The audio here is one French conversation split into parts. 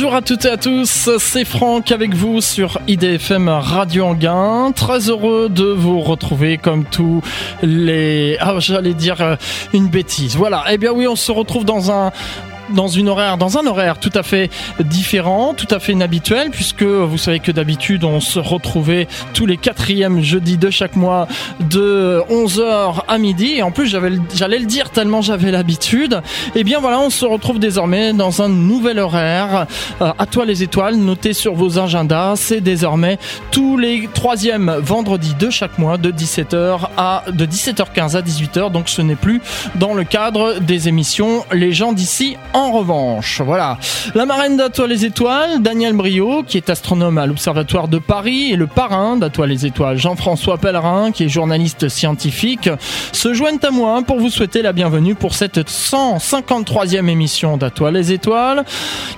Bonjour à toutes et à tous, c'est Franck avec vous sur IDFM Radio Anguin. Très heureux de vous retrouver comme tous les... Ah, j'allais dire euh, une bêtise. Voilà, eh bien oui, on se retrouve dans un dans une horaire, dans un horaire tout à fait différent, tout à fait inhabituel, puisque vous savez que d'habitude on se retrouvait tous les quatrièmes jeudis de chaque mois de 11h à midi. Et en plus, j'allais le dire tellement j'avais l'habitude. Et eh bien voilà, on se retrouve désormais dans un nouvel horaire. Euh, à toi les étoiles, notez sur vos agendas. C'est désormais tous les troisièmes vendredis de chaque mois de 17h à de 17h15 à 18h. Donc ce n'est plus dans le cadre des émissions Les gens d'ici en revanche, voilà. La marraine d'Atoile les Étoiles, Daniel Brio, qui est astronome à l'Observatoire de Paris, et le parrain d'Atoile les Étoiles, Jean-François Pellerin, qui est journaliste scientifique, se joignent à moi pour vous souhaiter la bienvenue pour cette 153e émission d'Atoile les Étoiles,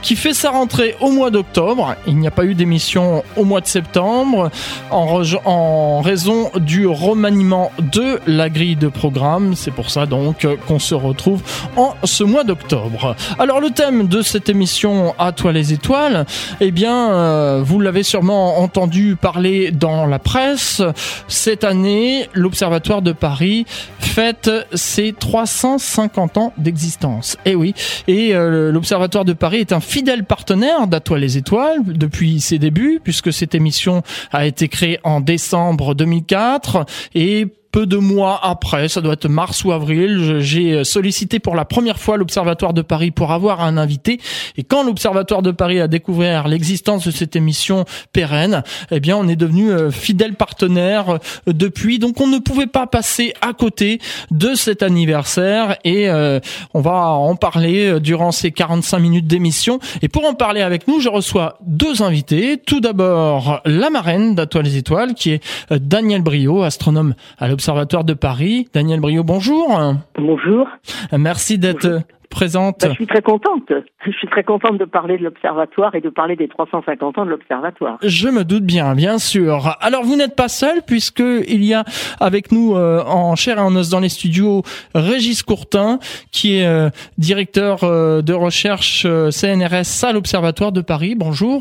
qui fait sa rentrée au mois d'octobre. Il n'y a pas eu d'émission au mois de septembre, en, en raison du remaniement de la grille de programme. C'est pour ça donc qu'on se retrouve en ce mois d'octobre. Alors le thème de cette émission À toi les étoiles, eh bien euh, vous l'avez sûrement entendu parler dans la presse. Cette année, l'Observatoire de Paris fête ses 350 ans d'existence. Eh oui, et euh, l'Observatoire de Paris est un fidèle partenaire d'À toi les étoiles depuis ses débuts, puisque cette émission a été créée en décembre 2004 et peu de mois après, ça doit être mars ou avril, j'ai sollicité pour la première fois l'Observatoire de Paris pour avoir un invité. Et quand l'Observatoire de Paris a découvert l'existence de cette émission pérenne, eh bien, on est devenu euh, fidèle partenaire euh, depuis. Donc, on ne pouvait pas passer à côté de cet anniversaire et euh, on va en parler durant ces 45 minutes d'émission. Et pour en parler avec nous, je reçois deux invités. Tout d'abord, la marraine d'Atoile les Étoiles, qui est Daniel Brio, astronome à l'Observatoire Observatoire de Paris. Daniel Brio, bonjour. Bonjour. Merci d'être présente. Bah, je suis très contente. Je suis très contente de parler de l'Observatoire et de parler des 350 ans de l'Observatoire. Je me doute bien, bien sûr. Alors vous n'êtes pas seul puisque il y a avec nous euh, en chair et en os dans les studios Régis Courtin qui est euh, directeur euh, de recherche CNRS à l'Observatoire de Paris. Bonjour.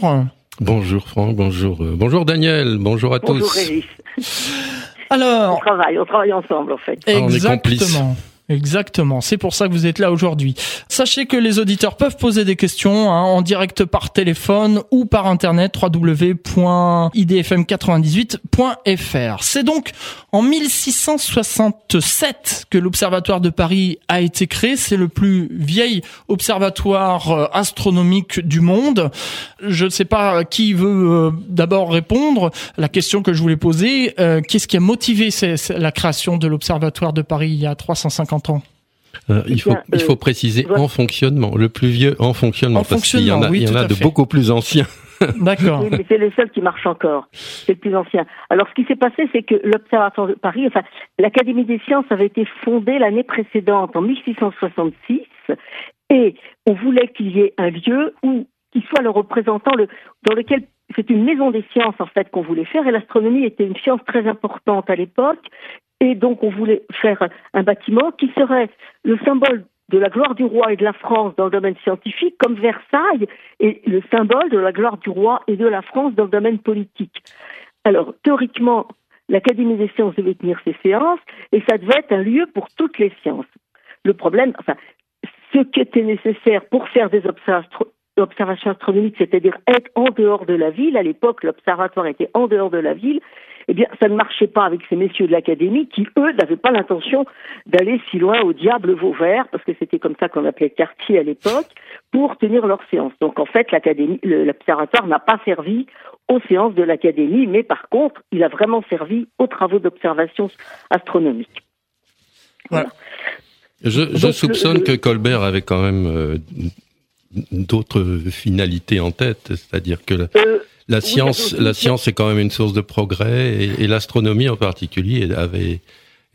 Bonjour Franck, bonjour. bonjour Daniel, bonjour à tous. Bonjour Régis. Alors, on travaille, on travaille ensemble en fait. Exactement. Exactement, c'est pour ça que vous êtes là aujourd'hui. Sachez que les auditeurs peuvent poser des questions hein, en direct par téléphone ou par internet www.idfm98.fr. C'est donc en 1667 que l'Observatoire de Paris a été créé. C'est le plus vieil observatoire euh, astronomique du monde. Je ne sais pas qui veut euh, d'abord répondre. La question que je voulais poser, euh, qu'est-ce qui a motivé la création de l'Observatoire de Paris il y a 350 euh, il, faut, il faut euh, préciser en fonctionnement, le plus vieux en fonctionnement, parce qu'il y en a, il y en a de beaucoup plus anciens. D'accord. mais c'est le seul qui marche encore. C'est le plus ancien. Alors, ce qui s'est passé, c'est que l'Observatoire de Paris, enfin, l'Académie des sciences avait été fondée l'année précédente, en 1666, et on voulait qu'il y ait un lieu où qui soit le représentant, le, dans lequel c'est une maison des sciences en fait qu'on voulait faire, et l'astronomie était une science très importante à l'époque, et donc, on voulait faire un bâtiment qui serait le symbole de la gloire du roi et de la France dans le domaine scientifique, comme Versailles est le symbole de la gloire du roi et de la France dans le domaine politique. Alors, théoriquement, l'Académie des sciences devait tenir ses séances et ça devait être un lieu pour toutes les sciences. Le problème, enfin, ce qui était nécessaire pour faire des observations astronomiques, c'est-à-dire être en dehors de la ville, à l'époque, l'observatoire était en dehors de la ville, eh bien, ça ne marchait pas avec ces messieurs de l'Académie qui, eux, n'avaient pas l'intention d'aller si loin au diable Vauvert, parce que c'était comme ça qu'on appelait quartier à l'époque, pour tenir leurs séances. Donc, en fait, l'Académie, l'observatoire n'a pas servi aux séances de l'Académie, mais par contre, il a vraiment servi aux travaux d'observation astronomique. Voilà. Je, soupçonne que Colbert avait quand même euh, d'autres finalités en tête, c'est-à-dire que euh, la science, la science est quand même une source de progrès et, l'astronomie en particulier avait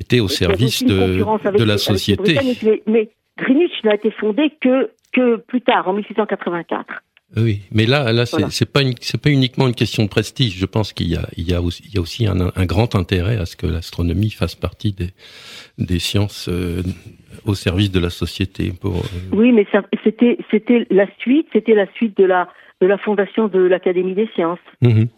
été au service de, de la société. Mais, Greenwich n'a été fondé que, que plus tard, en 1684. Oui, mais là, là, c'est pas c'est pas uniquement une question de prestige. Je pense qu'il y a, il y a aussi, il y a aussi un, un grand intérêt à ce que l'astronomie fasse partie des, des sciences euh, au service de la société. Pour, euh, Oui, mais c'était c'était la suite, c'était la suite de la de la fondation de l'Académie des sciences. Mhm.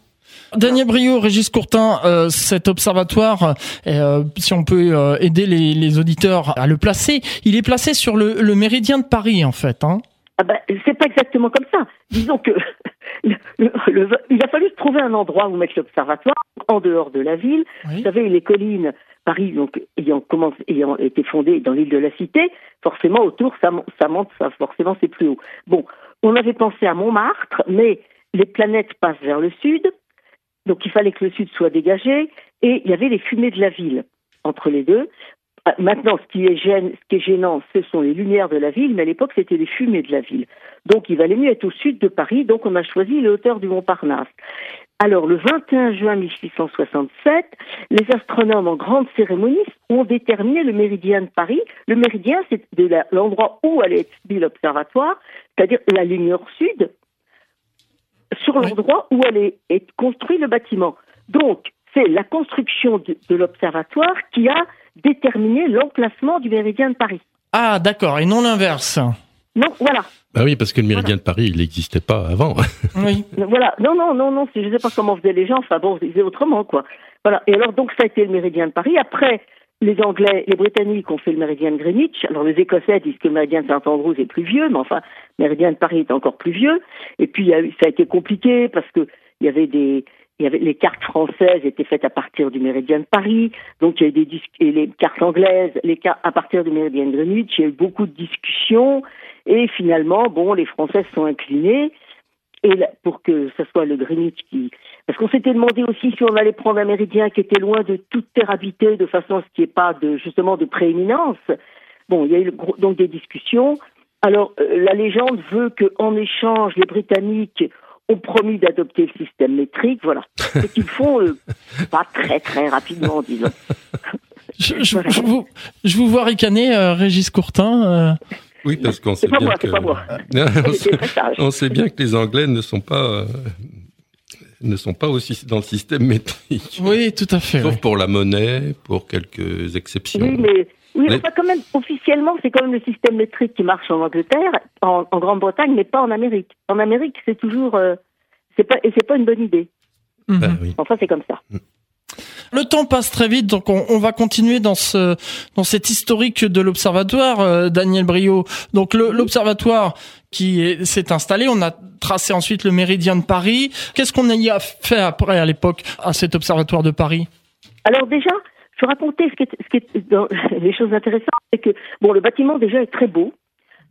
Daniel Brio, Régis Courtin, euh, cet observatoire, euh, si on peut euh, aider les, auditeurs à le placer, il est placé sur le, méridien de Paris en fait. Hein ah ben, c'est pas exactement comme ça. Disons que il a fallu trouver un endroit où mettre l'observatoire en dehors de la ville. Vous savez, les collines, Paris donc ayant été fondée dans l'île de la Cité, forcément autour ça, ça monte, ça forcément c'est plus haut. Bon, on avait pensé à Montmartre, mais les planètes passent vers le sud. Donc il fallait que le sud soit dégagé et il y avait les fumées de la ville entre les deux. Ah, maintenant, ce qui, est ce qui est gênant, ce sont les lumières de la ville, mais à l'époque, c'était les fumées de la ville. Donc, il valait mieux être au sud de Paris, donc on a choisi les hauteurs du Montparnasse. Alors, le 21 juin 1667, les astronomes en grande cérémonie ont déterminé le méridien de Paris. Le méridien, c'est l'endroit où allait être l'observatoire, c'est-à-dire la ligne nord-sud, sur l'endroit où allait être construit le bâtiment. Donc, c'est la construction de, l'observatoire qui a déterminé l'emplacement du méridien de Paris. Ah, d'accord, et non l'inverse. Non, voilà. Bah oui, parce que le méridien de Paris, il n'existait pas avant. oui. Voilà. Non, non, non, non. Je ne sais pas comment faisaient les gens. Enfin bon, ils faisaient autrement, quoi. Voilà. Et alors, donc, ça a été le méridien de Paris. Après, les Anglais, les Britanniques ont fait le méridien de Greenwich. Alors les Écossais disent que le méridien de Saint-Andrews est plus vieux, mais enfin, le méridien de Paris est encore plus vieux. Et puis ça a été compliqué parce que il y avait des, il y avait les cartes françaises étaient faites à partir du méridien de Paris, donc il y a des et les cartes anglaises, à partir du méridien de Greenwich. Il y a eu beaucoup de discussions et finalement, bon, les Français sont inclinés pour que ce soit le Greenwich qui parce qu'on s'était demandé aussi si on allait prendre un méridien qui était loin de toute terre habitée, de façon à ce qu'il n'y ait pas de, justement de prééminence. Bon, il y a eu donc des discussions. Alors, euh, la légende veut qu'en échange, les Britanniques ont promis d'adopter le système métrique. Voilà. Ce qu'ils font euh, pas très, très rapidement, disons. Je, vous, je vous vois ricaner, euh, Régis Courtin. Oui, parce qu'on sait, bien que... on, sait bien que les Anglais ne sont pas ne sont pas aussi dans le système métrique. Oui, tout à fait. Sauf pour la monnaie, pour quelques exceptions. Oui, mais, oui, quand même, officiellement, c'est quand même le système métrique qui marche en Angleterre, en, Grande-Bretagne, mais pas en Amérique. En Amérique, c'est toujours, euh, c'est pas, et c'est pas une bonne idée. Ben enfin, c'est comme ça. Mm. Le temps passe très vite, donc on, va continuer dans ce dans cet historique de l'observatoire, euh, Daniel Brio. Donc l'observatoire qui s'est installé, on a tracé ensuite le méridien de Paris. Qu'est-ce qu'on y a fait après à l'époque à cet observatoire de Paris? Alors déjà, je raconter ce qui est, ce qui est les choses intéressantes, c'est que bon, le bâtiment déjà est très beau.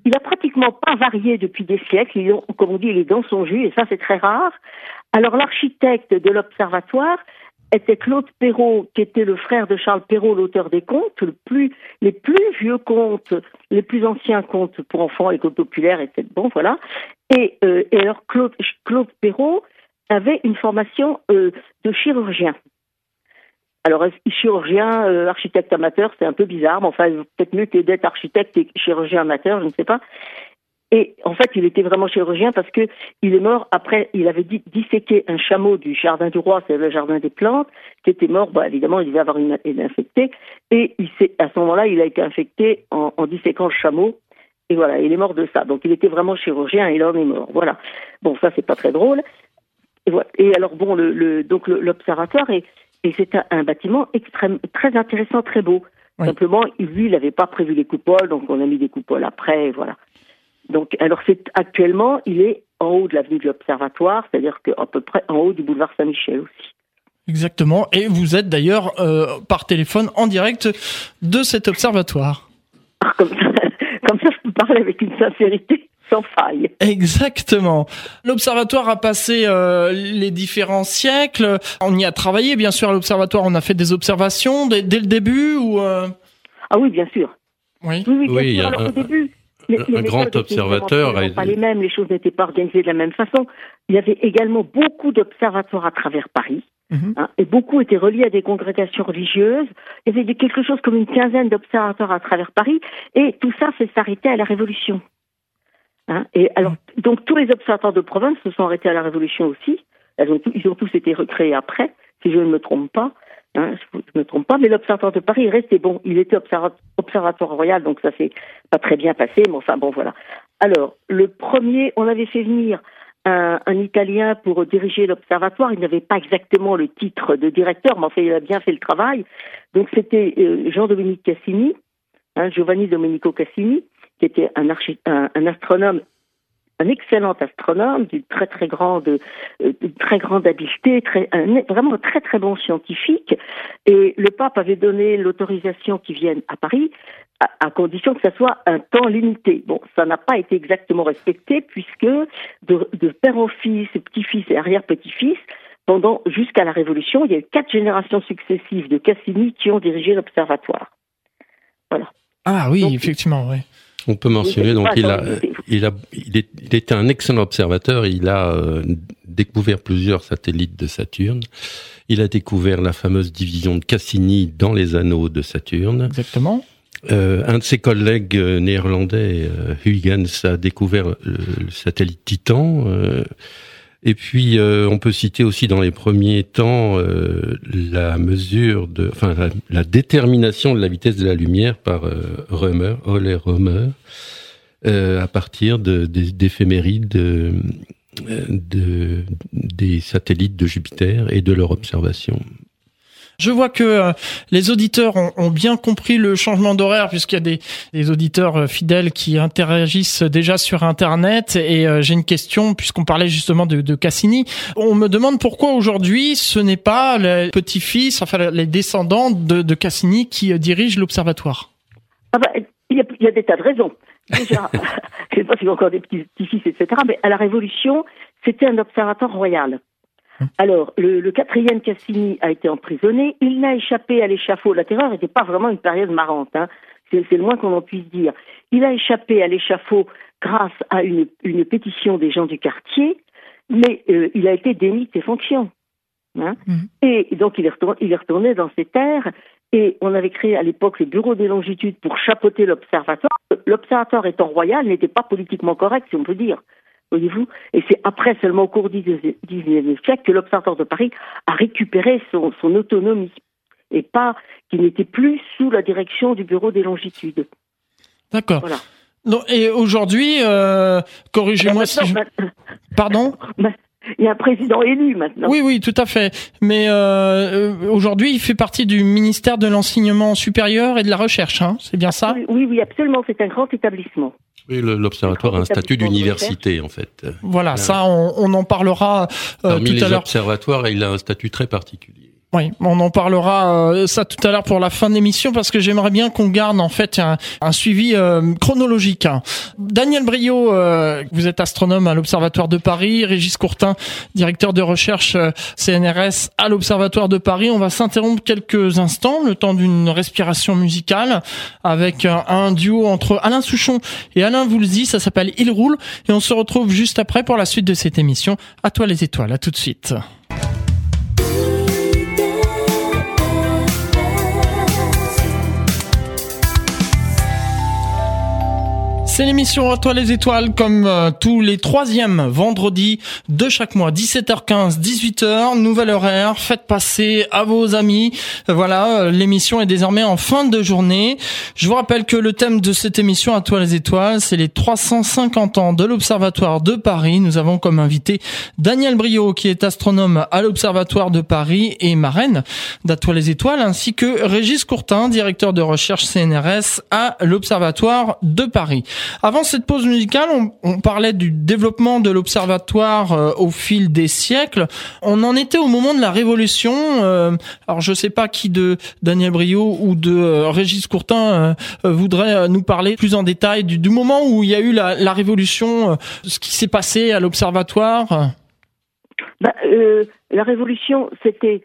Il a pratiquement pas varié depuis des siècles. Il, comme on dit, il est dans son jus, et ça c'est très rare. Alors l'architecte de l'observatoire était Claude Perrault, qui était le frère de Charles Perrault, l'auteur des contes, les plus vieux contes, les plus anciens contes pour enfants, les contes populaires, etc. Bon, voilà. Et, euh, et alors Claude, Claude Perrault avait une formation euh, de chirurgien. Alors, chirurgien, euh, architecte amateur, c'est un peu bizarre, mais enfin, peut-être mieux que d'être architecte et chirurgien amateur, je ne sais pas. Et en fait, il était vraiment chirurgien parce que il est mort après, il avait disséqué un chameau du jardin du roi, c'est le jardin des plantes, qui était mort, bah, évidemment, il devait avoir une, une infecté, et à ce moment-là, il a été infecté en, disséquant le chameau, et voilà, il est mort de ça. Donc il était vraiment chirurgien et il en est mort. Voilà. Bon, ça c'est pas très drôle. Et, voilà. et alors bon, donc l'observatoire et, et c'est un, bâtiment extrême, très intéressant, très beau. Simplement, lui, il n'avait pas prévu les coupoles, donc on a mis des coupoles après, voilà. Donc, alors c'est actuellement, il est en haut de l'avenue de l'Observatoire, c'est-à-dire qu'à peu près en haut du boulevard Saint-Michel aussi. Exactement. Et vous êtes d'ailleurs euh, par téléphone en direct de cet observatoire. Ah, comme, ça, comme ça, je peux parler avec une sincérité sans faille. Exactement. L'observatoire a passé euh, les différents siècles. On y a travaillé, bien sûr, à l'observatoire. On a fait des observations dès, le début ou euh? Ah oui, bien sûr. Oui, oui, bien sûr. Alors, au début, un grand observateur. pas les mêmes, les choses n'étaient pas organisées de la même façon. Il y avait également beaucoup d'observatoires à travers Paris. Mhm. Hein, et beaucoup étaient reliés à des congrégations religieuses. Il y avait quelque chose comme une quinzaine d'observatoires à travers Paris, et tout ça s'est arrêté à la Révolution. Hein, et alors, donc tous les observatoires de province se sont arrêtés à la Révolution aussi. ils ont tous été recréés après, si je ne me trompe pas. Hein, je ne me trompe pas, mais l'Observatoire de Paris restait bon. Il était observatoire royal, donc ça s'est pas très bien passé, mais enfin bon, voilà. Alors, le premier, on avait fait venir un, Italien pour diriger l'observatoire. Il n'avait pas exactement le titre de directeur, mais enfin, il a bien fait le travail. Donc c'était euh, Jean-Dominique Cassini, hein, Giovanni Domenico Cassini, qui était un, un, astronome un excellent astronome d'une très très grande euh, très grande habileté, très, un, vraiment un très très bon scientifique. Et le pape avait donné l'autorisation qu'il vienne à Paris à, condition que ça soit un temps limité. Bon, ça n'a pas été exactement respecté puisque de, de père en fils, petit-fils et arrière-petit-fils, pendant jusqu'à la Révolution, il y a eu quatre générations successives de Cassini qui ont dirigé l'observatoire. Voilà. Ah oui, effectivement, oui. On peut mentionner donc il a, il a, il, était un excellent observateur. Il a euh, découvert plusieurs satellites de Saturne. Il a découvert la fameuse division de Cassini dans les anneaux de Saturne. Exactement. Euh, un de ses collègues euh, néerlandais, euh, Huygens, a découvert le, satellite Titan. Et puis, on peut citer aussi dans les premiers temps la mesure de, enfin, la, détermination de la vitesse de la lumière par Römer, Ole Römer, à partir d'éphémérides de, de, des satellites de Jupiter et de leur observation. Je vois que euh, les auditeurs ont, bien compris le changement d'horaire puisqu'il y a des, auditeurs euh, fidèles qui interagissent déjà sur Internet. Et euh, j'ai une question puisqu'on parlait justement de, Cassini. On me demande pourquoi aujourd'hui ce n'est pas les petits-fils, enfin les descendants de, Cassini qui dirigent l'observatoire. Ah bah, il y, a, des tas de raisons. Déjà, je ne sais pas s'il y a encore des petits-fils, etc. Mais à la Révolution, c'était un observatoire royal. Alors, le, quatrième Cassini a été emprisonné. Il n'a échappé à l'échafaud. La terreur n'était pas vraiment une période marrante. Hein. C'est le moins qu'on en puisse dire. Il a échappé à l'échafaud grâce à une, pétition des gens du quartier, mais euh, il a été démis de ses fonctions. Hein. Mhm. Et donc, il est, retourné, il est retourné dans ses terres. Et on avait créé à l'époque le bureau des longitudes pour chapeauter l'observatoire. L'observatoire étant royal n'était pas politiquement correct, si on peut dire voyez-vous. Et c'est après, seulement au cours du XIXe siècle, que l'Observatoire de Paris a récupéré son, autonomie et pas qu'il n'était plus sous la direction du Bureau des longitudes. D'accord. Voilà. et aujourd'hui, euh, corrigez-moi si je... Pardon Il y a un président élu maintenant. Oui, oui, tout à fait. Mais euh, euh, aujourd'hui, il fait partie du ministère de l'enseignement supérieur et de la recherche. Hein c'est bien ça? Oui, oui, absolument. C'est un grand établissement. Oui, l'observatoire a un statut d'université en fait. Voilà, ça, on, en parlera euh, tout à l'heure. Parmi les observatoires, il a un statut très particulier. Oui, on en parlera euh, ça tout à l'heure pour la fin de l'émission parce que j'aimerais bien qu'on garde en fait un, suivi euh, chronologique. Daniel Brio, euh, vous êtes astronome à l'Observatoire de Paris, Régis Courtin, directeur de recherche CNRS à l'Observatoire de Paris. On va s'interrompre quelques instants, le temps d'une respiration musicale avec un, duo entre Alain Souchon et Alain Voulzy, ça s'appelle Il roule et on se retrouve juste après pour la suite de cette émission. À toi les étoiles, à tout de suite. C'est l'émission à toi les étoiles comme euh, tous les troisièmes vendredis de chaque mois, 17h15, 18h, nouvel horaire, faites passer à vos amis. Voilà, euh, l'émission est désormais en fin de journée. Je vous rappelle que le thème de cette émission à toi les étoiles, c'est les 350 ans de l'Observatoire de Paris. Nous avons comme invité Daniel Brio qui est astronome à l'Observatoire de Paris et marraine d'À toi les étoiles, ainsi que Régis Courtin, directeur de recherche CNRS à l'Observatoire de Paris. Avant cette pause musicale, on, parlait du développement de l'observatoire euh, au fil des siècles. On en était au moment de la Révolution. Euh, alors je ne sais pas qui de Daniel Brio ou de euh, Régis Courtin voudrait nous parler plus en détail du, moment où il y a eu la, Révolution, ce qui s'est passé à l'observatoire. Bah, la Révolution, c'était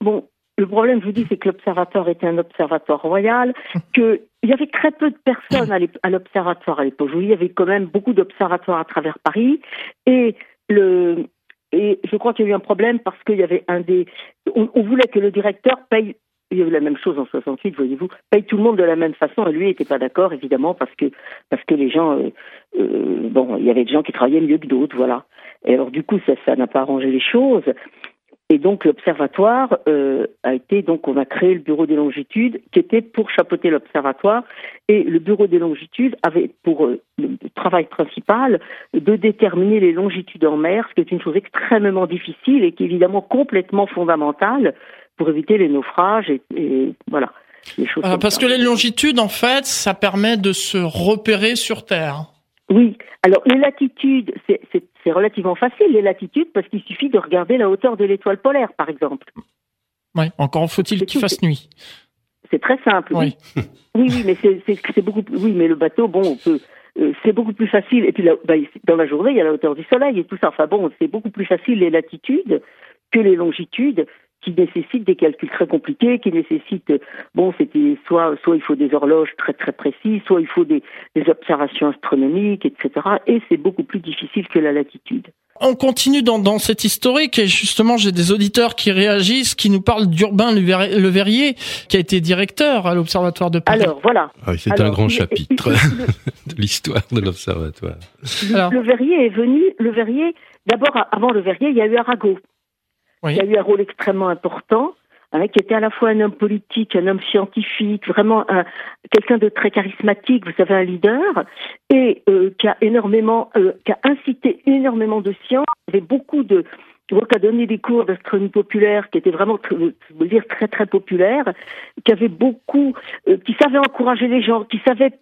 bon le problème, je vous dis, c'est que l'observatoire était un observatoire royal, qu'il y avait très peu de personnes à l'observatoire à l'époque. Il y avait quand même beaucoup d'observatoires à travers Paris, et le et je crois qu'il y a eu un problème parce qu'il y avait un des, on, voulait que le directeur paye il y a eu la même chose en 68, voyez-vous, paye tout le monde de la même façon, et lui n'était pas d'accord, évidemment, parce que, parce que les gens, euh, euh, bon, il y avait des gens qui travaillaient mieux que d'autres, voilà. Et alors, du coup, ça, ça n'a pas arrangé les choses. Et donc l'observatoire euh, a été donc on a créé le bureau des longitudes qui était pour chapeauter l'observatoire et le bureau des longitudes avait pour euh, le travail principal de déterminer les longitudes en mer, ce qui est une chose extrêmement difficile et qui est évidemment complètement fondamentale pour éviter les naufrages et, voilà. Les choses euh, parce que les longitudes en fait ça permet de se repérer sur Terre. Oui, alors les latitudes, c'est relativement facile, les latitudes, parce qu'il suffit de regarder la hauteur de l'étoile polaire, par exemple. Oui, encore faut-il qu'il fasse nuit. C'est très simple, oui. Oui, oui, mais c'est beaucoup plus... Oui, mais le bateau, bon, on peut... Euh, c'est beaucoup plus facile. Et puis, bah, dans la journée, il y a la hauteur du soleil et tout ça. Enfin bon, c'est beaucoup plus facile les latitudes que les longitudes qui nécessitent des calculs très compliqués, qui nécessitent, bon, c'était soit, soit il faut des horloges très très précises, soit il faut des, des observations astronomiques, etc. Et c'est beaucoup plus difficile que la latitude. On continue dans, dans cette historique et justement j'ai des auditeurs qui réagissent, qui nous parlent d'Urbain Le Verrier, qui a été directeur à l'Observatoire de Paris. Alors voilà. Ah c'est un grand chapitre de l'histoire de l'Observatoire. Le Verrier est venu, Le Verrier, d'abord avant Le Verrier, il y a eu Arago qui a eu un rôle extrêmement important, hein, qui était à la fois un homme politique, un homme scientifique, vraiment quelqu'un de très charismatique, vous savez, un leader, et euh, qui a énormément, euh, qui a incité énormément de science. Avait beaucoup de qui a donné des cours d'astronomie populaire qui étaient vraiment, je veux dire, très très populaires, qui avait beaucoup, euh, qui savait encourager les gens, qui savait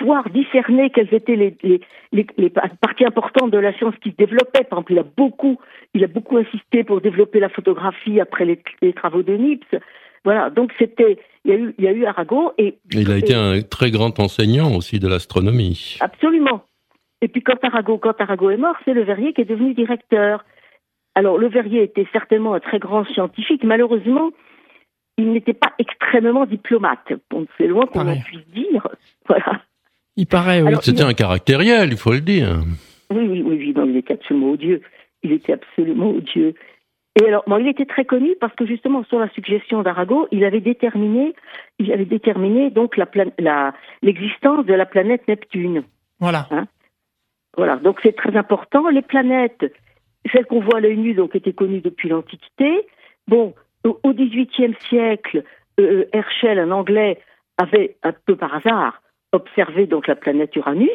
voir discerner quelles étaient les, les, les, parties importantes de la science qui se développaient. Par exemple, il a beaucoup, il a beaucoup insisté pour développer la photographie après les, travaux de Nips. Voilà, donc c'était, il y a eu, il y a eu Arago et. Il a été un très grand enseignant aussi de l'astronomie. Absolument. Et puis quand Arago, quand Arago est mort, c'est Le Verrier qui est devenu directeur. Alors Le Verrier était certainement un très grand scientifique. Malheureusement, il n'était pas extrêmement diplomate. c'est loin qu'on en puisse dire. Voilà. Il paraît, oui. C'était un caractériel, il faut le dire. Oui, oui, oui, non, il était absolument odieux. Il était absolument odieux. Et alors, bon, il était très connu parce que justement, sur la suggestion d'Arago, il avait déterminé, il avait déterminé donc la, la l'existence de la planète Neptune. Voilà. Hein? Voilà. Donc c'est très important. Les planètes, celles qu'on voit à l'œil nu, donc étaient connues depuis l'Antiquité. Bon, au XVIIIe siècle, euh, Herschel, un Anglais, avait un peu par hasard observé donc la planète Uranus,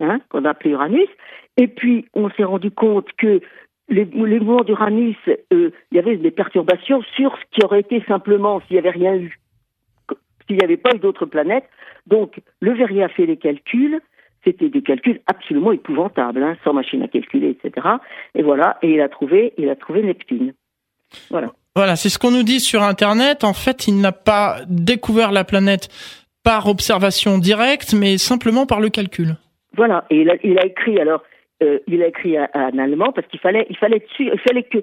hein, qu'on a appelée Uranus, et puis on s'est rendu compte que les, mouvements d'Uranus, euh, il y avait des perturbations sur ce qui aurait été simplement s'il n'y avait rien eu, s'il n'y avait pas eu d'autres planètes. Donc le Verrier a fait les calculs, c'était des calculs absolument épouvantables, hein, sans machine à calculer, etc. Et voilà, et il a trouvé, il a trouvé Neptune. Voilà. Voilà, c'est ce qu'on nous dit sur Internet. En fait, il n'a pas découvert la planète par observation directe, mais simplement par le calcul. Voilà, et il a, écrit alors, euh, il a écrit en allemand parce qu'il fallait, il fallait, il fallait que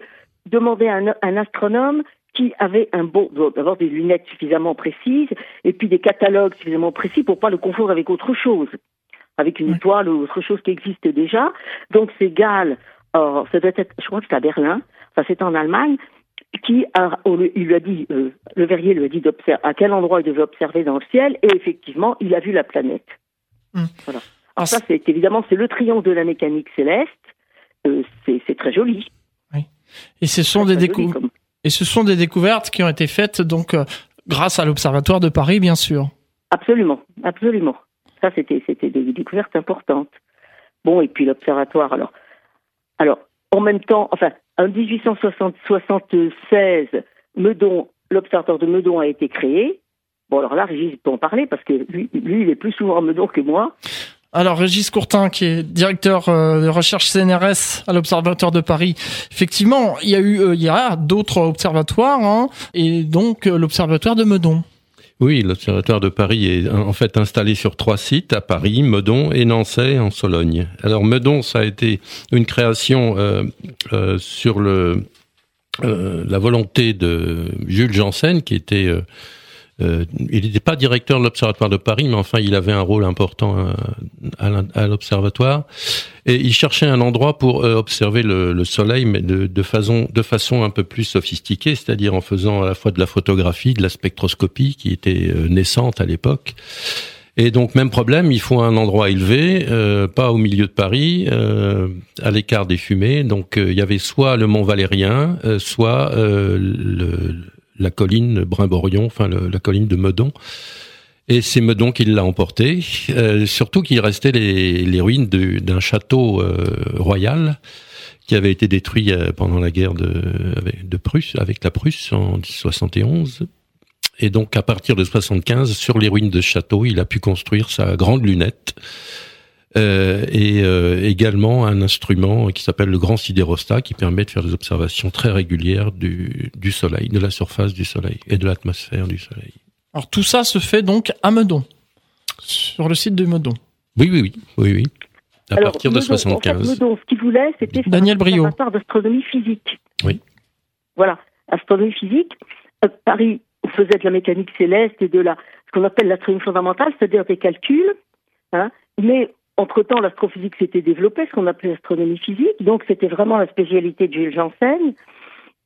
demander à un, astronome qui avait un bon, d'avoir des lunettes suffisamment précises et puis des catalogues suffisamment précis pour pas le confondre avec autre chose, avec une étoile ou autre chose qui existe déjà. Donc c'est Gall, ça doit être, je crois que c'est à Berlin, enfin c'est en Allemagne, qui a, il lui a dit, euh, le verrier lui a dit d'observer à quel endroit il devait observer dans le ciel, et effectivement, il a vu la planète. Hmm. Voilà. Alors ça, c'est évidemment, c'est le triomphe de la mécanique céleste. Euh, c'est très joli. Oui. Et ce sont des Et ce sont des découvertes qui ont été faites donc euh, grâce à l'observatoire de Paris, bien sûr. Absolument, absolument. Ça, c'était c'était des découvertes importantes. Bon, et puis l'observatoire. Alors, alors en même temps, enfin, en 1876, Meudon, l'observatoire de Meudon a été créé. Bon, alors là, Régis peut en parler parce que lui, il est plus souvent à Meudon que moi. Alors Régis Courtin, qui est directeur euh, de recherche CNRS à l'Observatoire de Paris, effectivement, il y a eu, euh, il y a d'autres observatoires, hein, et donc euh, l'Observatoire de Meudon. Oui, l'Observatoire de Paris est en fait installé sur trois sites, à Paris, Meudon et Nancy en Sologne. Alors Meudon, ça a été une création euh, euh, sur le, euh, la volonté de Jules Janssen, qui était il n'était pas directeur de l'Observatoire de Paris, mais enfin, il avait un rôle important euh, à, l'Observatoire. Et il cherchait un endroit pour euh, observer le, le, Soleil, mais de, façon, un peu plus sophistiquée, c'est-à-dire en faisant à la fois de la photographie, de la spectroscopie, qui était naissante à l'époque. Et donc même problème, il faut un endroit élevé, euh, pas au milieu de Paris, euh, à l'écart des fumées. Donc euh, il y avait soit le Mont Valérien, soit le, la colline Brimborion, enfin la colline de Meudon. Et c'est Meudon qui l'a emporté. surtout qu'il restait les, ruines d'un château royal qui avait été détruit pendant la guerre de, de Prusse, avec la Prusse en 71 et donc, à partir de 75, sur les ruines de ce château, il a pu construire sa grande lunette. Euh, et euh, également un instrument qui s'appelle le grand sidérostat qui permet de faire des observations très régulières du, du Soleil, de la surface du Soleil et de l'atmosphère du Soleil. Alors tout ça se fait donc à Meudon, sur le site de Meudon. Oui, oui, oui, oui, oui. À partir de 75. En fait, Meudon, ce qu'il voulait, c'était Daniel Brio. part d'astronomie physique. Oui. Voilà, astronomie physique. Euh, Paris on faisait de la mécanique céleste et de la, ce qu'on appelle l'astronomie fondamentale, c'est-à-dire des calculs. Hein, mais entre-temps, l'astrophysique s'était développée, ce qu'on appelait l'astronomie physique. Donc, c'était vraiment la spécialité de Jules Janssen.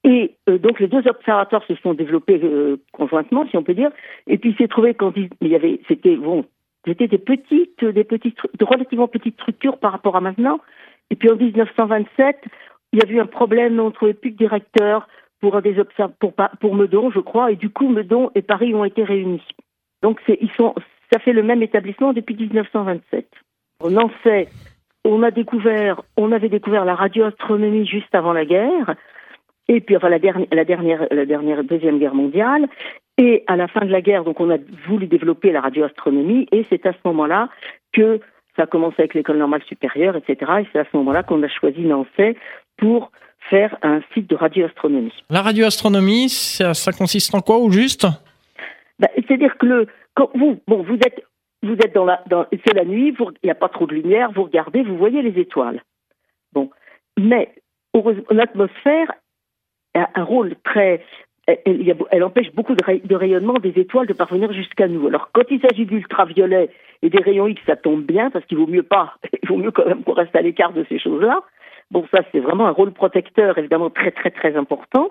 Et euh, donc, les deux observatoires se sont développés euh, conjointement, si on peut dire. Et puis, il s'est trouvé quand il, y avait, c'était bon, c'était des petites, des petites, de relativement petites structures par rapport à maintenant. Et puis, en 1927, il y a eu un problème, on ne trouvait plus de directeur pour des pour, pour Meudon, je crois, et du coup Meudon et Paris ont été réunis. Donc ils sont, ça fait le même établissement depuis 1927. On en sait, on a découvert, on avait découvert la radioastronomie juste avant la guerre, et puis enfin la dernière, la dernière, la dernière deuxième guerre mondiale, et à la fin de la guerre, donc on a voulu développer la radioastronomie, et c'est à ce moment-là que ça a commencé avec l'école normale supérieure, etc. Et c'est à ce moment-là qu'on a choisi Nancy pour faire un site de radioastronomie. La radioastronomie, ça, ça consiste en quoi au juste? Ben, C'est-à-dire que le, quand vous, bon, vous êtes, vous êtes dans la, dans, c'est la nuit, il n'y a pas trop de lumière, vous regardez, vous voyez les étoiles. Bon, mais l'atmosphère a un rôle très, elle, elle, empêche beaucoup de, rayonnement des étoiles de parvenir jusqu'à nous. Alors, quand il s'agit d'ultraviolet et des rayons X, ça tombe bien parce qu'il vaut mieux pas, il vaut mieux quand même qu'on reste à l'écart de ces choses-là. Bon, ça, c'est vraiment un rôle protecteur, évidemment, très, très, très important.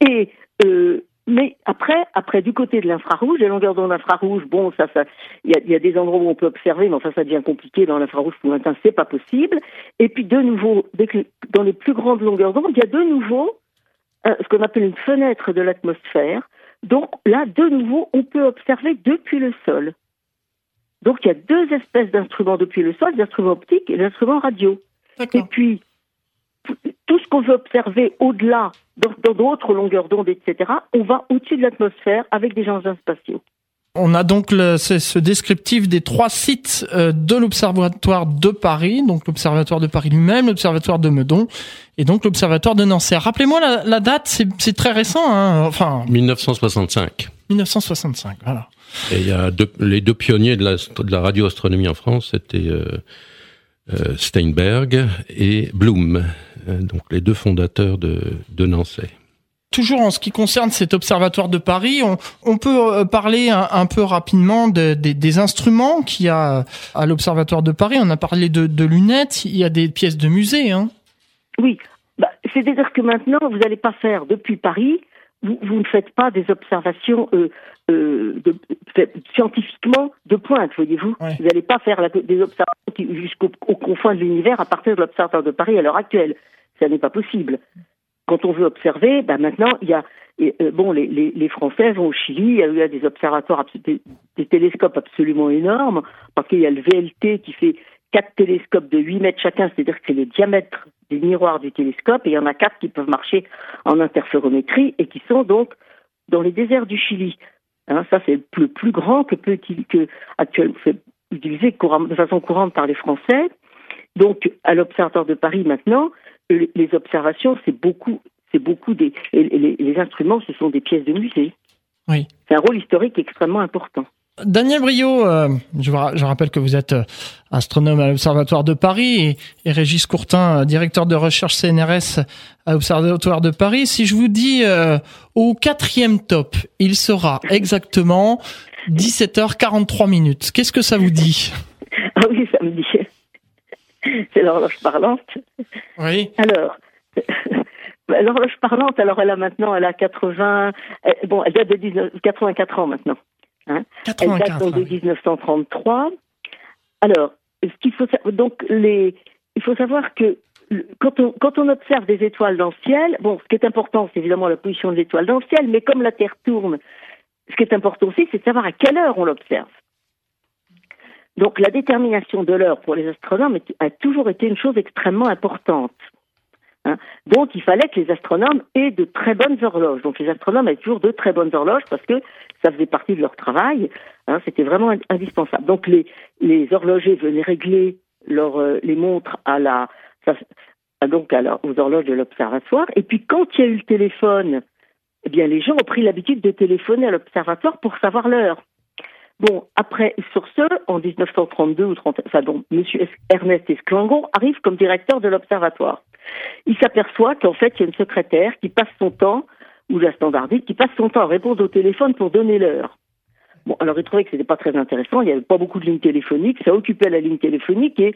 Et, euh, mais après, après, du côté de l'infrarouge, les longueurs d'onde infrarouge, bon, ça, ça, il y a, y a, des endroits où on peut observer, mais enfin, ça devient compliqué dans l'infrarouge pour l'instant, c'est pas possible. Et puis, de nouveau, dans les plus grandes longueurs d'onde, il y a de nouveau euh, ce qu'on appelle une fenêtre de l'atmosphère. Donc là, de nouveau, on peut observer depuis le sol. Donc il y a deux espèces d'instruments depuis le sol, l'instrument optique et l'instrument radio. Et puis, tout ce qu'on veut observer au-delà, dans d'autres longueurs d'onde, etc., on va au-dessus de l'atmosphère avec des engins spatiaux. On a donc le, ce descriptif des trois sites euh, de l'Observatoire de Paris, donc l'Observatoire de Paris lui-même, l'Observatoire de Meudon et donc l'Observatoire de Nancy. Rappelez-moi la, date, c'est très récent, hein, enfin. 1965. 1965, voilà. Et il y a deux, les deux pionniers de la, de la radioastronomie en France, c'était euh, euh, Steinberg et Bloom, donc les deux fondateurs de, de Nancy. Toujours en ce qui concerne cet observatoire de Paris, on, on peut euh, parler un, peu rapidement de, des instruments qu'il y a à l'observatoire de Paris. On a parlé de, de, lunettes, il y a des pièces de musée. Hein. Oui, bah, c'est-à-dire que maintenant, vous n'allez pas faire depuis Paris, vous, vous, ne faites pas des observations euh, euh, de, scientifiquement de pointe, voyez-vous. Vous n'allez pas faire des observations jusqu'au confins de l'univers à partir de l'observatoire de Paris à l'heure actuelle. Ça n'est pas possible. Quand on veut observer, ben maintenant, il y a euh, bon, les, les, les, Français vont au Chili, il y a des observatoires, des, des télescopes absolument énormes, parce qu'il y a le VLT qui fait quatre télescopes de 8 mètres chacun, c'est-à-dire que c'est le diamètre des miroirs du télescope, et il y en a quatre qui peuvent marcher en interférométrie et qui sont donc dans les déserts du Chili. Hein, ça, c'est le plus grand que peut que actuellement utilisé de façon courante par les Français. Donc, à l'Observatoire de Paris maintenant, les observations, c'est beaucoup, c'est beaucoup des les, les, instruments, ce sont des pièces de musée. Oui. C'est un rôle historique extrêmement important. Daniel Brio, euh, je, je, rappelle que vous êtes euh, astronome à l'Observatoire de Paris et, et, Régis Courtin, euh, directeur de recherche CNRS à l'Observatoire de Paris. Si je vous dis au quatrième top, il sera exactement 17h43 minutes. Qu'est-ce que ça vous dit? Ah oui, ça me dit. C'est l'horloge parlante. Oui. Alors, l'horloge parlante, alors elle a maintenant, elle a 80, bon, elle a de 19, 84 ans maintenant. Hein. Elle date de 1933. Alors, ce qu'il faut donc les, il faut savoir que quand on, quand on observe des étoiles dans le ciel, bon, ce qui est important, c'est évidemment la position de l'étoile dans le ciel, mais comme la Terre tourne, ce qui est important aussi, c'est de savoir à quelle heure on l'observe. Donc la détermination de l'heure pour les astronomes a toujours été une chose extrêmement importante. Hein. Donc il fallait que les astronomes aient de très bonnes horloges. Donc les astronomes avaient toujours de très bonnes horloges parce que ça faisait partie de leur travail. Hein. C'était vraiment indispensable. Donc les, horlogers venaient régler leur, euh, les montres à la, donc alors, aux horloges de l'observatoire. Et puis quand il y a eu le téléphone, eh bien les gens ont pris l'habitude de téléphoner à l'observatoire pour savoir l'heure. Bon, après, sur ce, en 1932 ou 30, enfin donc, M. Ernest Esclangon arrive comme directeur de l'observatoire. Il s'aperçoit qu'en fait, il y a une secrétaire qui passe son temps, ou la standardiste, qui passe son temps à répondre au téléphone pour donner l'heure. Bon, alors il trouvait que c'était pas très intéressant, il n'y avait pas beaucoup de lignes téléphoniques, ça occupait la ligne téléphonique et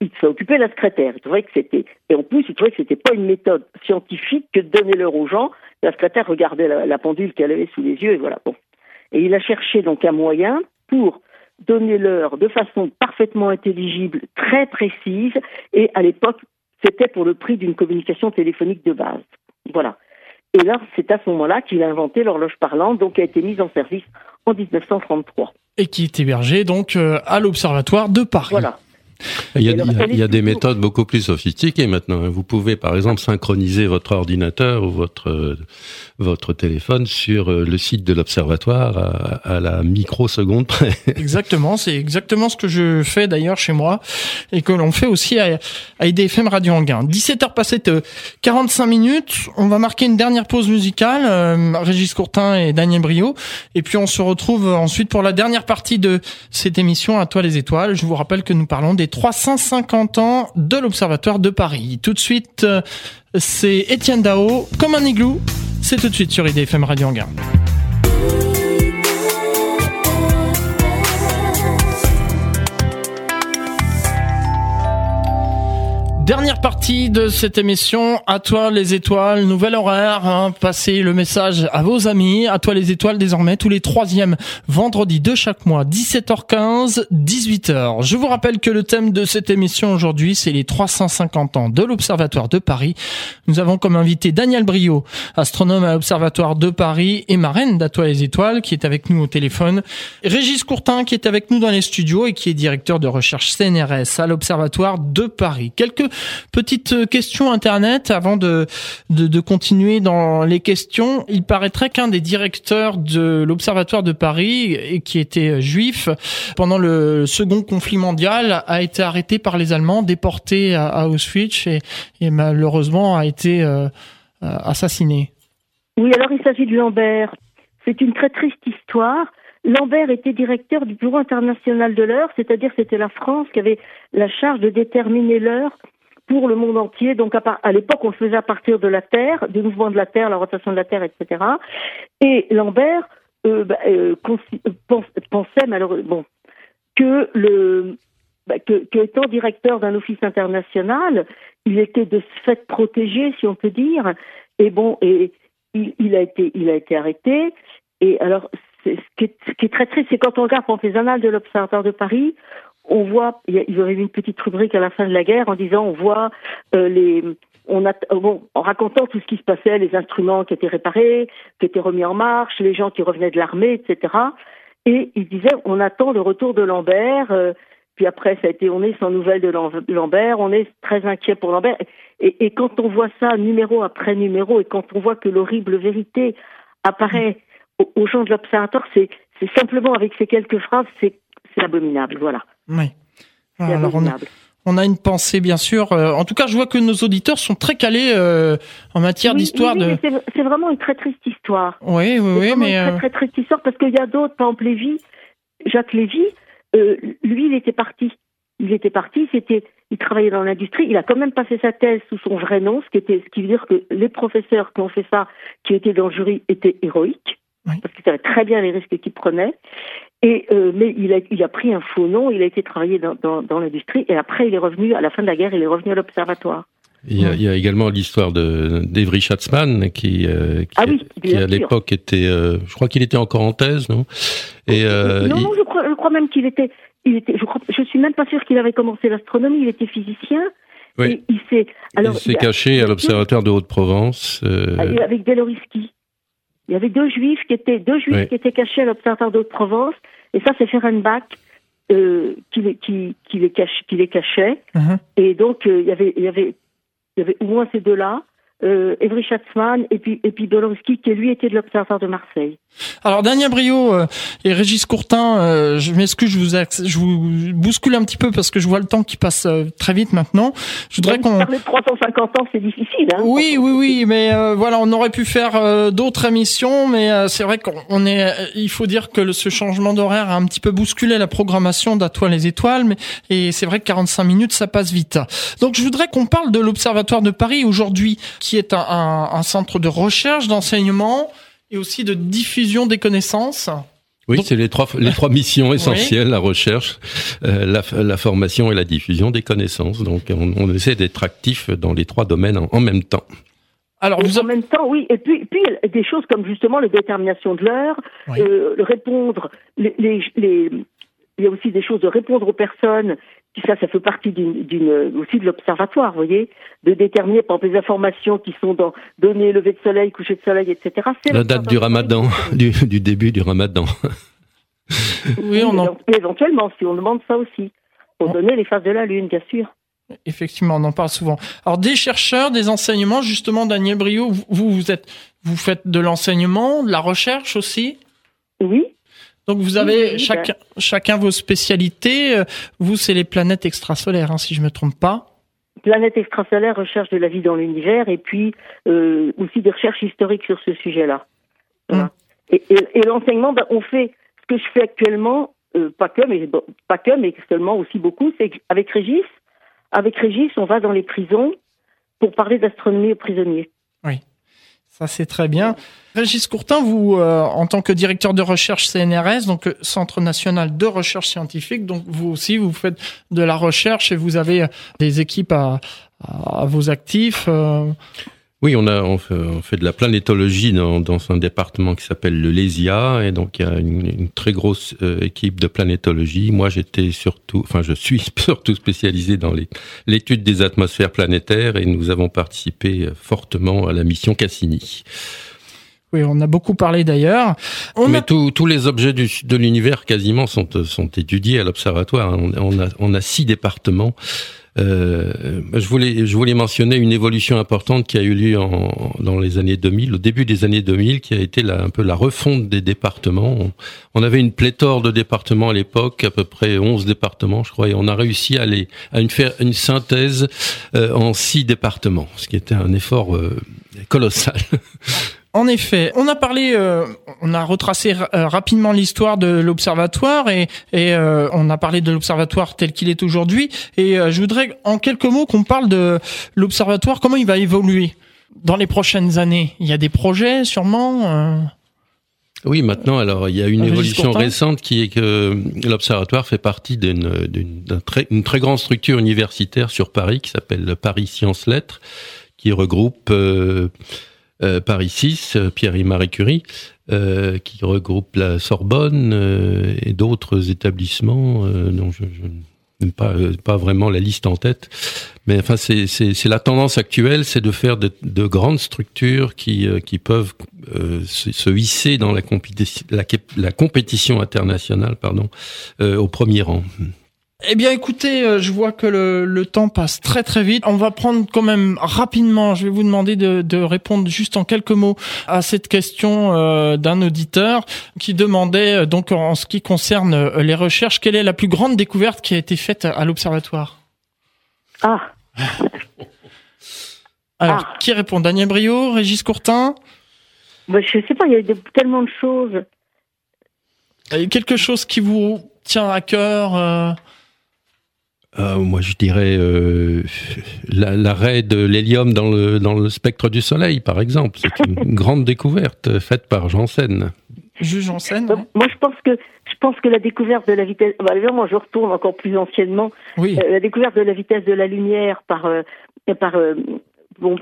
il s'occupait la secrétaire. Il trouvait que c'était, et en plus, il trouvait que c'était pas une méthode scientifique que de donner l'heure aux gens. La secrétaire regardait la, pendule qu'elle avait sous les yeux, et voilà. Bon. Et il a cherché donc un moyen pour donner l'heure de façon parfaitement intelligible, très précise, et à l'époque, c'était pour le prix d'une communication téléphonique de base. Voilà. Et là, c'est à ce moment-là qu'il a inventé l'horloge parlante, donc qui a été mise en service en 1933. Et qui est hébergée donc euh, à l'Observatoire de Paris. Voilà. Il y, a, il y a, des méthodes beaucoup plus sophistiquées maintenant. Hein. Vous pouvez, par exemple, synchroniser votre ordinateur ou votre votre téléphone sur euh, le site de l'observatoire à, à, la microseconde près. Exactement, c'est exactement ce que je fais d'ailleurs chez moi et que l'on fait aussi à, à IDFM Radio Anguin. 17h passées de 45 minutes, on va marquer une dernière pause musicale, euh, Régis Courtin et Daniel Brio, et puis on se retrouve ensuite pour la dernière partie de cette émission à toi les étoiles. Je vous rappelle que nous parlons des 350 ans de l'Observatoire de Paris. Tout de suite, euh, c'est Étienne Dao, comme un igloo. C'est tout de suite sur IDFM Radio Anguin. Dernière partie de cette émission, à toi les étoiles, nouvel horaire, hein, passez le message à vos amis, à toi les étoiles désormais, tous les troisièmes vendredis de chaque mois, 17h15, 18h. Je vous rappelle que le thème de cette émission aujourd'hui, c'est les 350 ans de l'Observatoire de Paris. Nous avons comme invité Daniel Brio, astronome à l'Observatoire de Paris, et marraine d'À toi les étoiles, qui est avec nous au téléphone. Régis Courtin, qui est avec nous dans les studios et qui est directeur de recherche CNRS à l'Observatoire de Paris. Quelques Petite question internet avant de, continuer dans les questions. Il paraîtrait qu'un des directeurs de l'Observatoire de Paris, qui était juif, pendant le second conflit mondial, a été arrêté par les Allemands, déporté à, Auschwitz et, malheureusement a été euh, euh, assassiné. Oui, alors il s'agit de Lambert. C'est une très triste histoire. Lambert était directeur du Bureau international de l'heure, c'est-à-dire c'était la France qui avait la charge de déterminer l'heure pour le monde entier. Donc à, l'époque, on le faisait à partir de la Terre, du mouvement de la Terre, la rotation de la Terre, etc. Et Lambert euh, bah, euh, pensait malheureusement que le bah, que, étant directeur d'un office international, il était de fait protégé, si on peut dire. Et bon, et il, a été il a été arrêté. Et alors, ce qui, est, ce qui est très triste, c'est quand on regarde les annales de l'Observatoire de Paris, on voit, il y aurait eu une petite rubrique à la fin de la guerre en disant on voit euh, les, on a, euh, bon, en racontant tout ce qui se passait, les instruments qui étaient réparés, qui étaient remis en marche, les gens qui revenaient de l'armée, etc. Et il disait on attend le retour de Lambert. Euh, puis après, ça a été on est sans nouvelles de Lambert, on est très inquiet pour Lambert. Et, et quand on voit ça numéro après numéro, et quand on voit que l'horrible vérité apparaît aux gens de l'observatoire, c'est simplement avec ces quelques phrases, c'est abominable. Voilà. Oui. Alors on a, une pensée bien sûr. Euh, en tout cas, je vois que nos auditeurs sont très calés euh, en matière d'histoire. de... C'est vraiment une très triste histoire. Oui, oui, oui, mais une très, euh, très triste histoire parce qu'il y a d'autres. Par exemple, Lévy, Jacques Lévy, lui, il était parti. Il était parti. C'était, il travaillait dans l'industrie. Il a quand même passé sa thèse sous son vrai nom, ce qui était, ce qui veut dire que les professeurs qui ont fait ça, qui étaient dans le jury, étaient héroïques. Parce qu'ils savaient très bien les risques qu'ils prenaient. Et euh, mais il a, il a pris un faux nom, il a été travaillé dans, dans, dans l'industrie et après il est revenu à la fin de la guerre, il est revenu à l'observatoire. Il y, a, il y a, également l'histoire de d'Evry Schatzman qui, euh, qui, ah oui, qui à l'époque était, euh, je crois qu'il était encore en thèse, non? Et non, non, je crois, je crois même qu'il était, il était, je crois, je suis même pas sûr qu'il avait commencé l'astronomie. Il était physicien. Oui. il s'est, alors, il s'est caché à l'observatoire de Haute-Provence. Avec Deloriski. Il y avait deux juifs qui étaient deux juifs qui étaient cachés à l'observatoire de Haute-Provence. Et ça, c'est Ferenbach euh, qui, les, qui, qui, les cache, qui les cachait. Uh-huh. Et donc, euh, il y avait, il y avait, il y avait au moins ces deux-là euh, Evry Schatzmann et puis et puis qui lui était de l'Observatoire de Marseille. Alors Daniel Brio euh, et Régis Courtin, euh, je m'excuse, je vous je vous bouscule un petit peu parce que je vois le temps qui passe euh, très vite maintenant. Je voudrais qu'on parler de 350 ans, c'est difficile. Hein, oui, oui, oui, mais voilà, on aurait pu faire d'autres émissions, mais c'est vrai qu'on est. Il faut dire que ce changement d'horaire a un petit peu bousculé la programmation d'Atoile les étoiles, mais et c'est vrai que 45 minutes, ça passe vite. Donc je voudrais qu'on parle de l'Observatoire de Paris aujourd'hui qui est un, un, centre de recherche, d'enseignement et aussi de diffusion des connaissances. Oui, c'est les trois les trois missions essentielles la recherche, euh, la, la, formation et la diffusion des connaissances. Donc, on, on essaie d'être actif dans les trois domaines en, même temps. Alors, vous en même temps, oui. Et puis, puis des choses comme justement la détermination de l'heure, euh, répondre, les, les, les, il y a aussi des choses de répondre aux personnes ça, ça fait partie d'une, aussi de l'observatoire, vous voyez, de déterminer par exemple les informations qui sont dans données, lever de soleil, coucher de soleil, etc. La date du ramadan, du, début du ramadan. oui, on en... éventuellement, si on demande ça aussi, pour donner les phases de la lune, bien sûr. Effectivement, on en parle souvent. Alors, des chercheurs, des enseignements, justement, Daniel Brio, vous, vous êtes, vous faites de l'enseignement, de la recherche aussi? Oui, donc vous avez chacun, chacun vos spécialités. Euh, vous, c'est les planètes extrasolaires, hein, si je me trompe pas. Planètes extrasolaires, recherche de la vie dans l'univers, et puis euh, aussi des recherches historiques sur ce sujet-là. Hum. Et, l'enseignement, ben, on fait ce que je fais actuellement, euh, pas que, mais pas que, mais seulement aussi beaucoup, c'est avec Régis. Avec Régis, on va dans les prisons pour parler d'astronomie aux prisonniers. Ça, c'est très bien. Régis Courtin, vous, euh, en tant que directeur de recherche CNRS, donc euh, Centre national de recherche scientifique, donc vous aussi, vous faites de la recherche et vous avez euh, des équipes à, à vos actifs. Oui, on a on fait, de la planétologie dans, dans un département qui s'appelle le LESIA et donc il y a une, très grosse équipe de planétologie. Moi, j'étais surtout, enfin, je suis surtout spécialisé dans l'étude des atmosphères planétaires et nous avons participé fortement à la mission Cassini. Oui, on a beaucoup parlé d'ailleurs. Mais tous les objets du, de l'univers quasiment sont, sont étudiés à l'observatoire. On, a, on a six départements. Euh, je voulais, je voulais mentionner une évolution importante qui a eu lieu en, dans les années 2000, au début des années 2000, qui a été la, un peu la refonte des départements. On, avait une pléthore de départements à l'époque, à peu près 11 départements, je crois, et on a réussi à, les, à une, faire une synthèse euh, en six départements, ce qui était un effort euh, colossal. En effet, on a parlé, euh, on a retracé euh, rapidement l'histoire de l'observatoire et, euh, on a parlé de l'observatoire tel qu'il est aujourd'hui. Et je voudrais en quelques mots qu'on parle de l'observatoire, comment il va évoluer dans les prochaines années. Il y a des projets sûrement. Oui, maintenant, alors il y a une évolution récente qui est que l'observatoire fait partie d'une très, très grande structure universitaire sur Paris qui s'appelle Paris Sciences Lettres, qui regroupe Paris 6, euh, Pierre et Marie Curie, euh, qui regroupe la Sorbonne et d'autres établissements je, n'ai pas, pas vraiment la liste en tête. Mais enfin, c'est la tendance actuelle, c'est de faire de, de, grandes structures qui, qui peuvent se, se, hisser dans la, compétition, la, la compétition internationale pardon, au premier rang. Eh bien, écoutez, euh, je vois que le, temps passe très très vite. On va prendre quand même rapidement. Je vais vous demander de, répondre juste en quelques mots à cette question euh, d'un auditeur qui demandait euh, donc en ce qui concerne les recherches, quelle est la plus grande découverte qui a été faite à l'observatoire? Ah. Alors, ah. qui répond? Daniel Brio, Régis Courtin? Bah, Je sais pas. Il y a tellement de choses. Quelque chose qui vous tient à cœur euh, moi, je dirais euh, l'arrêt de l'hélium dans le, dans le spectre du Soleil, par exemple. C'est une grande découverte faite par Janssen. Juge Janssen Moi, je pense que je pense que la découverte de la vitesse. Bah, moi, je retourne encore plus anciennement. Oui. Euh, la découverte de la vitesse de la lumière par euh, par bon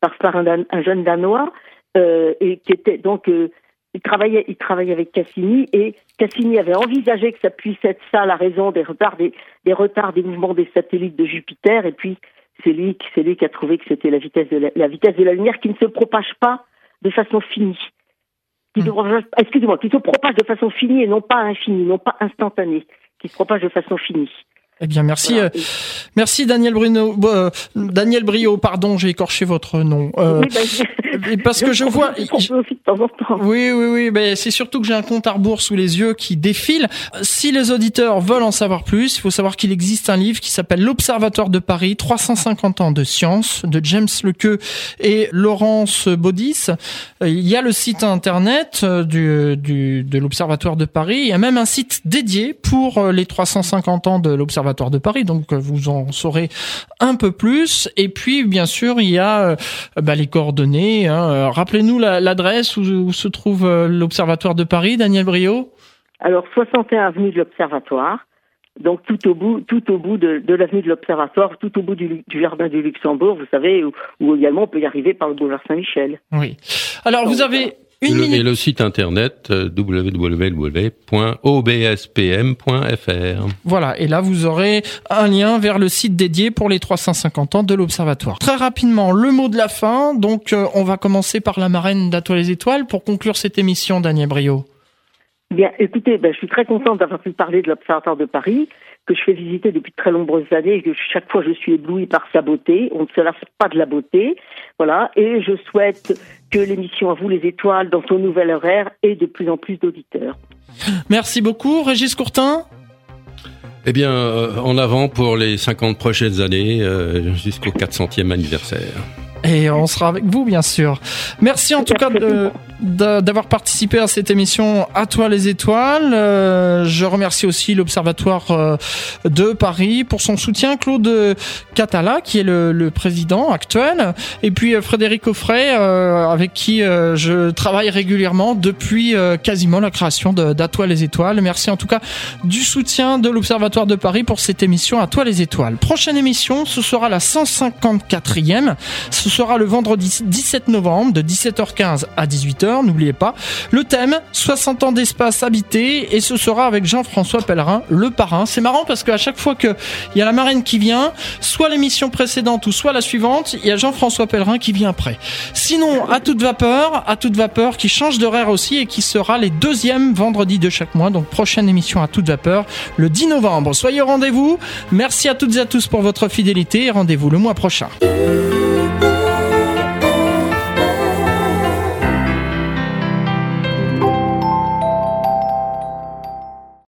par, par un, un, jeune danois et qui était donc il travaillait, il travaillait avec Cassini et Cassini avait envisagé que ça puisse être ça la raison des retards des, des retards des mouvements des satellites de Jupiter et puis c'est lui, c'est lui qui a trouvé que c'était la vitesse de la, la, vitesse de la lumière qui ne se propage pas de façon finie. Qui hmm. excusez-moi, qui se propage de façon finie et non pas infinie, non pas instantanée, qui se propage de façon finie. Eh bien, merci, euh, merci Daniel Bruno, euh, Daniel Brio, pardon, j'ai écorché votre nom. Euh, ben, parce que je vois. Oui, oui, oui, mais c'est surtout que j'ai un compte à rebours sous les yeux qui défile. Si les auditeurs veulent en savoir plus, il faut savoir qu'il existe un livre qui s'appelle L'Observatoire de Paris, 350 ans de science, de James Lequeux et Laurence Baudis. Il y a le site internet du, du de l'Observatoire de Paris. Il y a même un site dédié pour les 350 ans de l'Observatoire de Paris, donc euh, vous en saurez un peu plus. Et puis, bien sûr, il y a euh, bah, les coordonnées. Hein. Euh, rappelez-nous l'adresse où, se trouve l'Observatoire de Paris, Daniel Brio. Alors, 61 avenue de l'Observatoire. Donc tout au bout, tout au bout de, l'avenue de l'Observatoire, tout au bout du, jardin du Luxembourg, vous savez, où, également on peut y arriver par le boulevard Saint-Michel. Oui. Alors vous avez et le site internet euh, www.obspm.fr. Voilà, et là vous aurez un lien vers le site dédié pour les 350 ans de l'Observatoire. Très rapidement, le mot de la fin. Donc euh, on va commencer par la marraine d'Atoile les Étoiles pour conclure cette émission, Daniel Brio. Bien, écoutez, ben, je suis très contente d'avoir pu parler de l'Observatoire de Paris, que je fais visiter depuis de très nombreuses années et que chaque fois je suis éblouie par sa beauté. On ne se lasse pas de la beauté. Voilà. Et je souhaite que l'émission À vous les étoiles, dans son nouvel horaire, ait de plus en plus d'auditeurs. Merci beaucoup, Régis Courtin. Eh bien, euh, en avant pour les 50 prochaines années euh, jusqu'au 400e anniversaire. Et on sera avec vous, bien sûr. Merci en tout cas d'avoir participé à cette émission À toi les étoiles. Euh, je remercie aussi l'Observatoire euh, de Paris pour son soutien, Claude Catala, qui est le, président actuel, et puis euh, Frédéric Offray, avec qui je travaille régulièrement depuis quasiment la création d'À toi les étoiles. Merci en tout cas du soutien de l'Observatoire de Paris pour cette émission À toi les étoiles. Prochaine émission, ce sera la 154e. Ce sera le vendredi 17 novembre de 17h15 à 18h, n'oubliez pas. Le thème, 60 ans d'espace habité et ce sera avec Jean-François Pellerin, le parrain. C'est marrant parce qu'à chaque fois qu'il y a la marraine qui vient, soit l'émission précédente ou soit la suivante, il y a Jean-François Pellerin qui vient après. Sinon, à toute vapeur, à toute vapeur qui change d'horaire aussi et qui sera les deuxièmes vendredis de chaque mois. Donc prochaine émission à toute vapeur le 10 novembre. Soyez au rendez-vous. Merci à toutes et à tous pour votre fidélité rendez-vous le mois prochain.